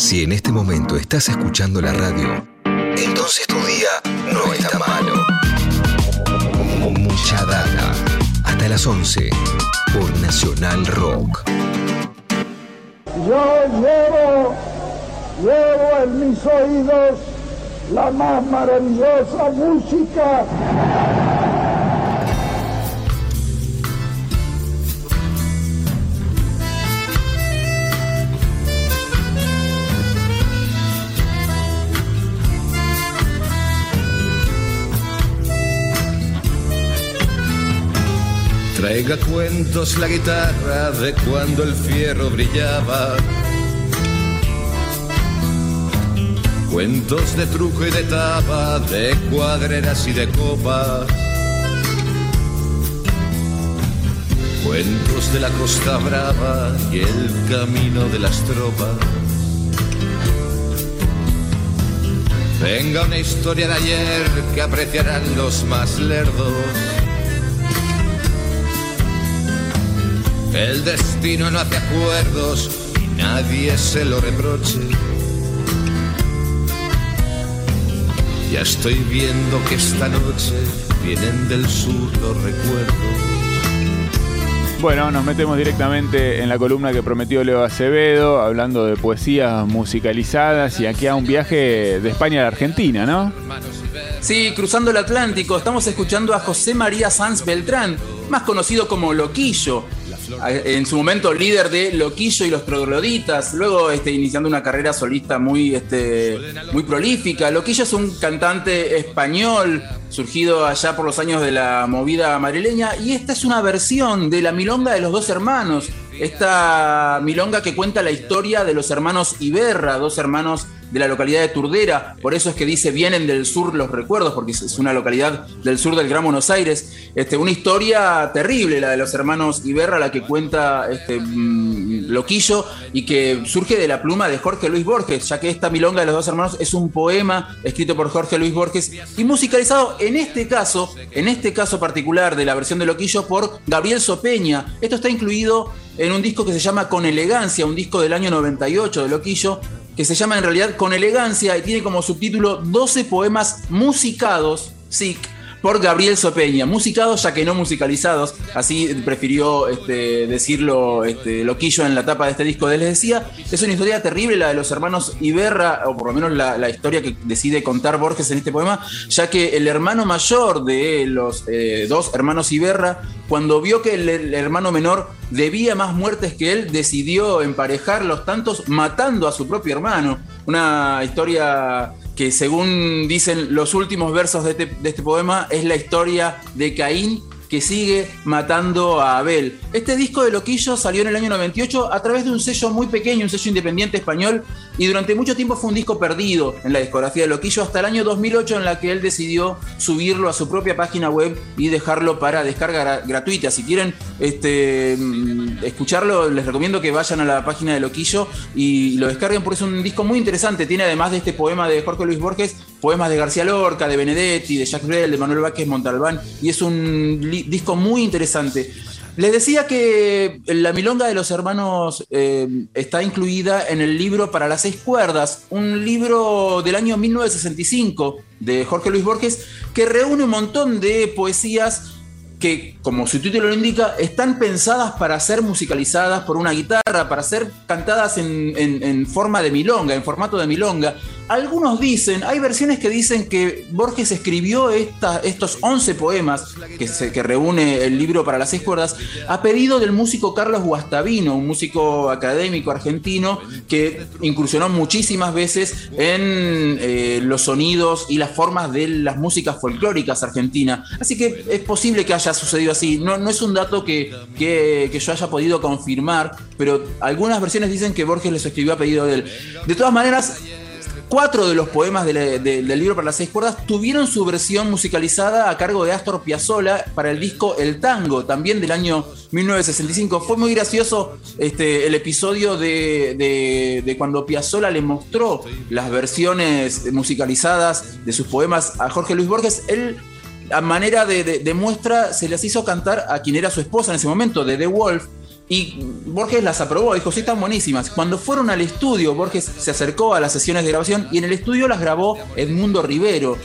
Si en este momento estás escuchando la radio, entonces tu día no está malo. Mucha data. Hasta las 11 por Nacional Rock. Yo llevo, llevo en mis oídos la más maravillosa música. Traiga cuentos la guitarra de cuando el fierro brillaba. Cuentos de truco y de tapa, de cuadreras y de copas. Cuentos de la costa brava y el camino de las tropas. Venga una historia de ayer que apreciarán los más lerdos. El destino no hace acuerdos y nadie se lo reproche. Ya estoy viendo que esta noche vienen del sur los recuerdos. Bueno, nos metemos directamente en la columna que prometió Leo Acevedo, hablando de poesías musicalizadas y aquí a un viaje de España a la Argentina, ¿no? Sí, cruzando el Atlántico, estamos escuchando a José María Sanz Beltrán, más conocido como Loquillo, en su momento líder de Loquillo y los Trogloditas, luego este, iniciando una carrera solista muy, este, muy prolífica. Loquillo es un cantante español surgido allá por los años de la movida madrileña y esta es una versión de la milonga de los dos hermanos, esta milonga que cuenta la historia de los hermanos Iberra, dos hermanos de la localidad de Turdera, por eso es que dice vienen del sur los recuerdos, porque es una localidad del sur del Gran Buenos Aires. Este, una historia terrible, la de los hermanos Iberra, la que cuenta este, mm, Loquillo y que surge de la pluma de Jorge Luis Borges, ya que esta milonga de los dos hermanos es un poema escrito por Jorge Luis Borges y musicalizado en este caso, en este caso particular de la versión de Loquillo por Gabriel Sopeña. Esto está incluido en un disco que se llama Con Elegancia, un disco del año 98 de Loquillo, que se llama en realidad Con Elegancia y tiene como subtítulo 12 poemas musicados, SIC, por Gabriel Sopeña, musicados ya que no musicalizados, así prefirió este, decirlo este, Loquillo en la tapa de este disco. Les decía, es una historia terrible la de los hermanos Iberra, o por lo menos la, historia que decide contar Borges en este poema, ya que el hermano mayor de los eh, dos hermanos Iberra, cuando vio que el, hermano menor debía más muertes que él, decidió emparejar los tantos matando a su propio hermano. Una historia que según dicen los últimos versos de este, de este poema, es la historia de Caín que sigue matando a Abel. Este disco de Loquillo salió en el año 98 a través de un sello muy pequeño, un sello independiente español, y durante mucho tiempo fue un disco perdido en la discografía de Loquillo hasta el año 2008 en la que él decidió subirlo a su propia página web y dejarlo para descarga gratuita. Si quieren este, mm, escucharlo, les recomiendo que vayan a la página de Loquillo y lo descarguen porque es un disco muy interesante. Tiene además de este poema de Jorge Luis Borges, poemas de García Lorca, de Benedetti, de Jacques Brel, de Manuel Vázquez Montalbán, y es un disco muy interesante. Les decía que la milonga de los hermanos eh, está incluida en el libro Para las seis cuerdas, un libro del año 1965 de Jorge Luis Borges que reúne un montón de poesías que, como su título lo indica, están pensadas para ser musicalizadas por una guitarra, para ser cantadas en, forma de milonga, en formato de milonga. Algunos dicen, hay versiones que dicen que Borges escribió estos 11 poemas que, se, que reúne el libro para las seis cuerdas a pedido del músico Carlos Guastavino, un músico académico argentino que incursionó muchísimas veces en eh, los sonidos y las formas de las músicas folclóricas argentinas. Así que es posible que haya sucedido así. No, no es un dato que, que, yo haya podido confirmar, pero algunas versiones dicen que Borges les escribió a pedido de él. De todas maneras, cuatro de los poemas del libro para las seis cuerdas tuvieron su versión musicalizada a cargo de Astor Piazzolla para el disco El Tango, también del año 1965. Fue muy gracioso este, el episodio de, de, cuando Piazzolla le mostró las versiones musicalizadas de sus poemas a Jorge Luis Borges. Él a manera de, muestra se les hizo cantar a quien era su esposa en ese momento, de The Wolf, Y Borges las aprobó, dijo, sí, están buenísimas. Cuando fueron al estudio, Borges se acercó a las sesiones de grabación y en el estudio las grabó Edmundo Rivero.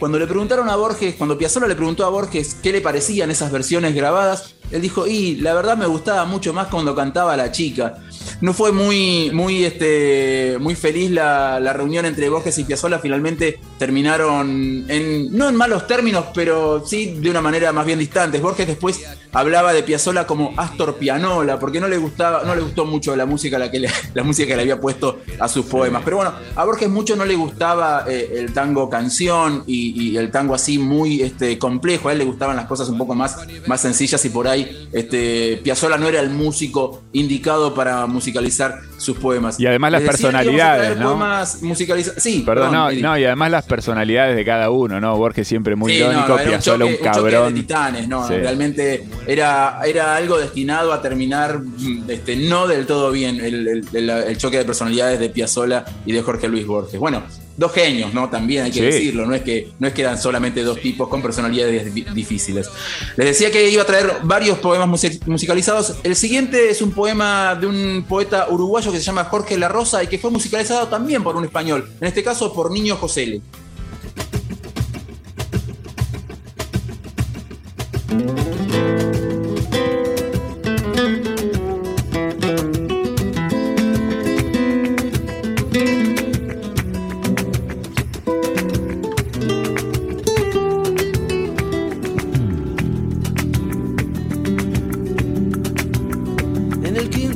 Cuando le preguntaron a Borges, cuando Piazzolla le preguntó a Borges qué le parecían esas versiones grabadas, él dijo, y la verdad me gustaba mucho más cuando cantaba la chica. No fue muy, muy, este, muy feliz la, reunión entre Borges y Piazzolla. Finalmente terminaron en, no en malos términos, pero sí de una manera más bien distante. Borges después hablaba de Piazzolla como Astor Pianola, porque no le gustaba, no le gustó mucho la música, la, que le, la música que le había puesto a sus poemas. Pero bueno, a Borges mucho no le gustaba eh, el tango canción y, el tango así muy este, complejo. A él le gustaban las cosas un poco más, más sencillas y por ahí este, Piazzolla no era el músico indicado para musicalizar sus poemas. Y además las personalidades, ¿no? Sí, perdón, no, y además las personalidades de cada uno, ¿no? Borges siempre muy sí, irónico, Piazzolla un, cabrón. de titanes, ¿no? Realmente era, era algo destinado a terminar este, no del todo bien el, el choque de personalidades de Piazzolla y de Jorge Luis Borges. Bueno, dos genios, ¿no? También hay que decirlo, no es, que, no es que eran solamente dos tipos con personalidades difíciles. Les decía que iba a traer varios poemas musicalizados. El siguiente es un poema de un poeta uruguayo que se llama Jorge La Rosa y que fue musicalizado también por un español, en este caso por Niño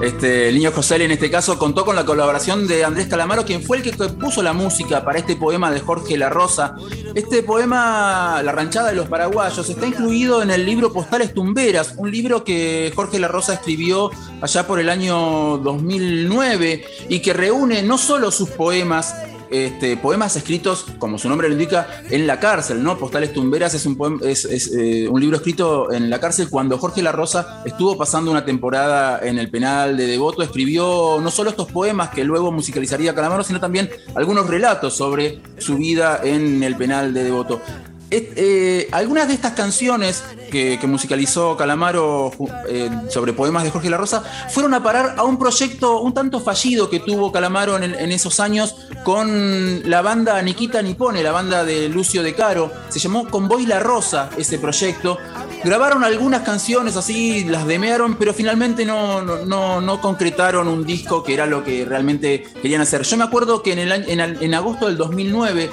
Este, el niño José en este caso contó con la colaboración de Andrés Calamaro, quien fue el que puso la música para este poema de Jorge La Rosa. Este poema, La ranchada de los paraguayos, está incluido en el libro Postales Tumberas, un libro que Jorge La Rosa escribió allá por el año 2009 y que reúne no solo sus poemas, este, poemas escritos, como su nombre lo indica, en la cárcel, ¿no? Postales Tumberas es un, eh, un libro escrito en la cárcel cuando Jorge La Rosa estuvo pasando una temporada en el penal de Devoto, escribió no solo estos poemas que luego musicalizaría Calamaro, sino también algunos relatos sobre su vida en el penal de Devoto. Eh, algunas de estas canciones que, musicalizó Calamaro eh, sobre poemas de Jorge La Rosa fueron a parar a un proyecto un tanto fallido que tuvo Calamaro en, esos años con la banda Nikita Nipone, la banda de Lucio De Caro. Se llamó Convoy La Rosa ese proyecto. Grabaron algunas canciones así, las demearon, pero finalmente no, no, no, concretaron un disco que era lo que realmente querían hacer. Yo me acuerdo que en, el, en, en agosto del 2009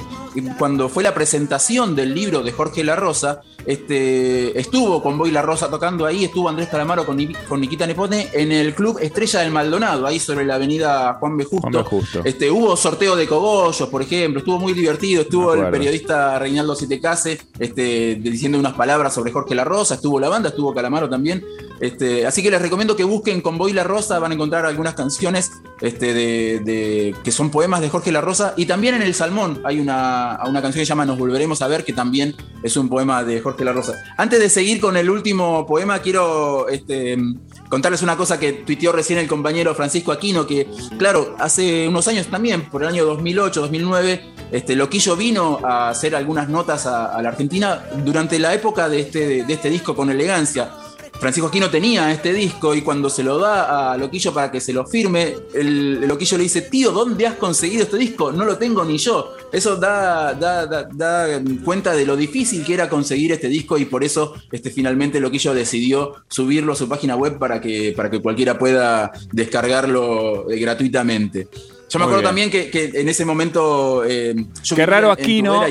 cuando fue la presentación del libro de Jorge La Rosa, este, estuvo con Boy La Rosa tocando ahí, estuvo Andrés Calamaro con, con Nikita Nepone en el club Estrella del Maldonado, ahí sobre la avenida Juan B. Justo. Este, hubo sorteo de cogollos, por ejemplo, estuvo muy divertido, estuvo el periodista Reinaldo Citecase este, diciendo unas palabras sobre Jorge La Rosa, estuvo la banda, estuvo Calamaro también. Este, así que les recomiendo que busquen con Boy La Rosa, van a encontrar algunas canciones este, de, que son poemas de Jorge La Rosa. Y también en El Salmón hay una, una canción que se llama Nos Volveremos a Ver, que también es un poema de Jorge La Rosa. Antes de seguir con el último poema, quiero este, contarles una cosa que tuiteó recién el compañero Francisco Aquino, que claro, hace unos años también, por el año 2008, 2009, este, Loquillo vino a hacer algunas notas a, la Argentina durante la época de este, de este disco con elegancia Francisco Aquino tenía este disco y cuando se lo da a Loquillo para que se lo firme, Loquillo le dice, tío, ¿dónde has conseguido este disco? No lo tengo ni yo. Eso da, da, cuenta de lo difícil que era conseguir este disco y por eso este, finalmente Loquillo decidió subirlo a su página web para que, para que cualquiera pueda descargarlo eh, gratuitamente. Yo me acuerdo también que, en ese momento. Eh, qué raro Aquino,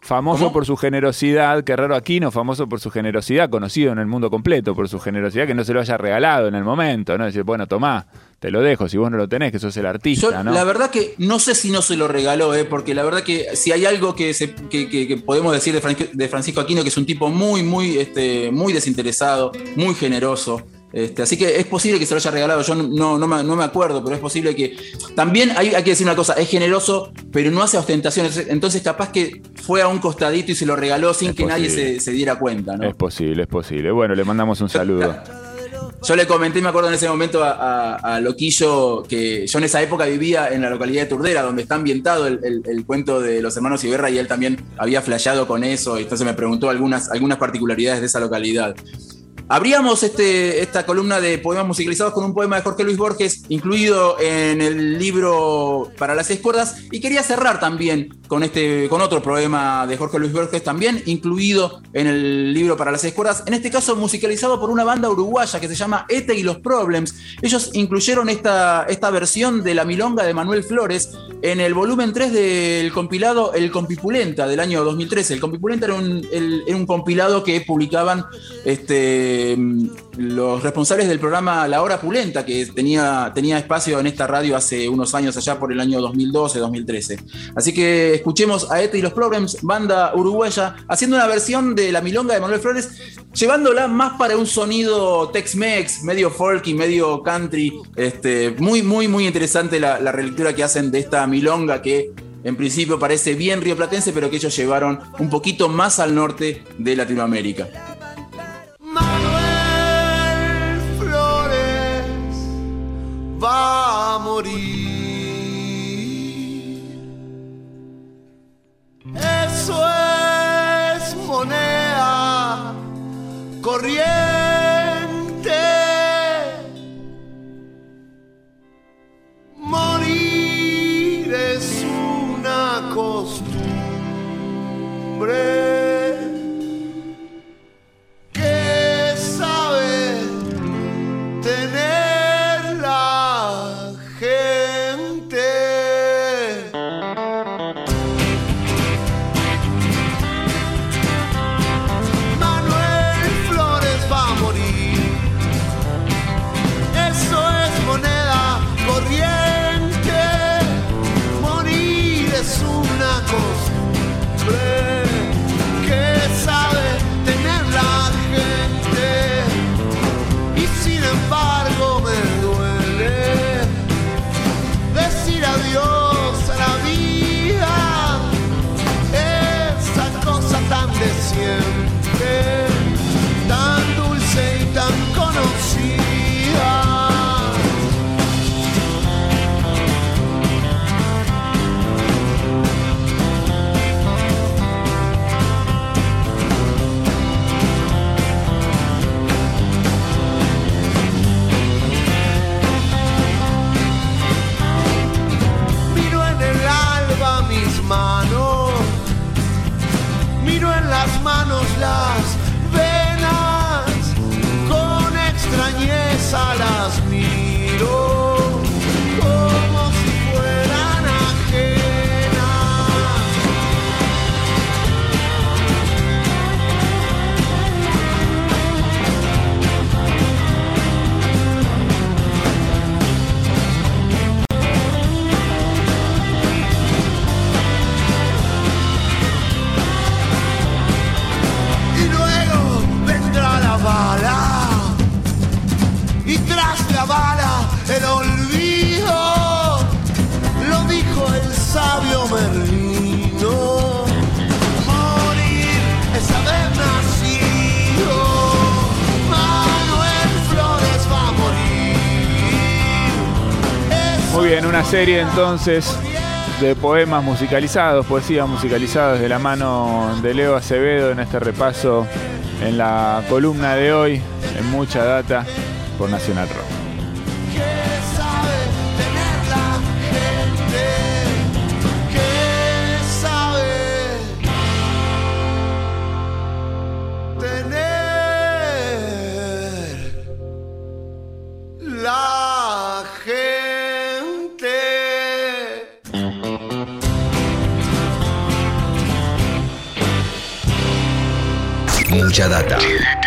famoso por su generosidad, qué raro Aquino, famoso por su generosidad, conocido en el mundo completo por su generosidad, que no se lo haya regalado en el momento, ¿no? Decir, bueno, tomá, te lo dejo, si vos no lo tenés, que sos el artista, ¿no? La verdad que no sé si no se lo regaló, ¿eh? porque la verdad que si hay algo que, se, que, podemos decir de, Francisco Aquino, que es un tipo muy, muy, este, muy desinteresado, muy generoso. Este, así que es posible que se lo haya regalado, yo no, no, me, acuerdo, pero es posible que... También hay, hay, que decir una cosa, es generoso, pero no hace ostentaciones, entonces capaz que fue a un costadito y se lo regaló sin que nadie se, diera cuenta. ¿no? Es posible, es posible. Bueno, le mandamos un saludo. Yo le comenté, me acuerdo en ese momento a, Loquillo, que yo en esa época vivía en la localidad de Turdera, donde está ambientado el, cuento de los hermanos Iberra, y él también había flasheado con eso, y entonces me preguntó algunas, algunas particularidades de esa localidad. Abríamos este, esta columna de poemas musicalizados con un poema de Jorge Luis Borges, incluido en el libro Para las seis cuerdas, y quería cerrar también con, este, con otro poema de Jorge Luis Borges, también incluido en el libro Para las seis cuerdas, en este caso musicalizado por una banda uruguaya que se llama Ete y los Problems. Ellos incluyeron esta, esta versión de la milonga de Manuel Flores en el volumen 3 del compilado El Compipulenta del año 2013. El Compipulenta era un, era un compilado que publicaban este, los responsables del programa La Hora Pulenta, que tenía, tenía espacio en esta radio hace unos años, allá por el año 2012-2013. Así que escuchemos a Ete y los Problems, banda uruguaya, haciendo una versión de la milonga de Manuel Flores, llevándola más para un sonido Tex-Mex, medio folky, medio country. Este, muy, muy, muy interesante la, la relectura que hacen de esta milonga que en principio parece bien rioplatense, pero que ellos llevaron un poquito más al norte de Latinoamérica. Va a morir. Eso es moneda corriente. Morir es una costumbre. Serie entonces de poemas musicalizados, poesías musicalizadas de la mano de Leo Acevedo en este repaso en la columna de hoy, en mucha data por Nacional Rock. Mucha data.